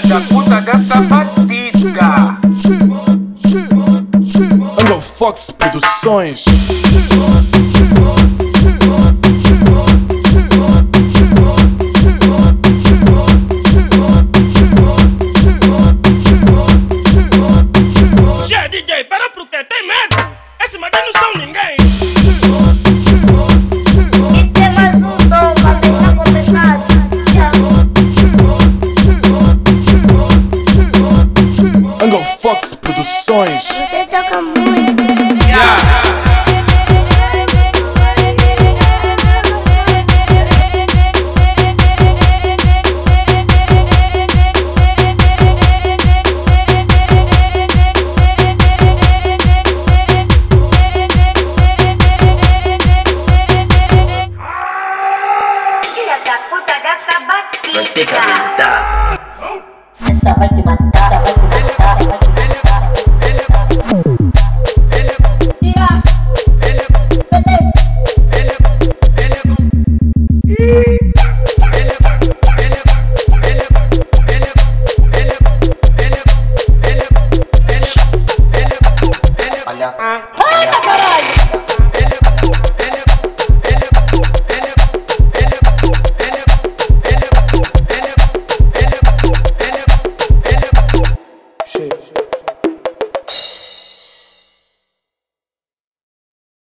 filha da puta dessa batida. Angle Fox Produções. Gê, DJ, para pro quê? Tem medo? Esse mané não são ninguém. Fontes Produções. Você toca muito. Yeah. Essa vai te matar. Olha. Caralho!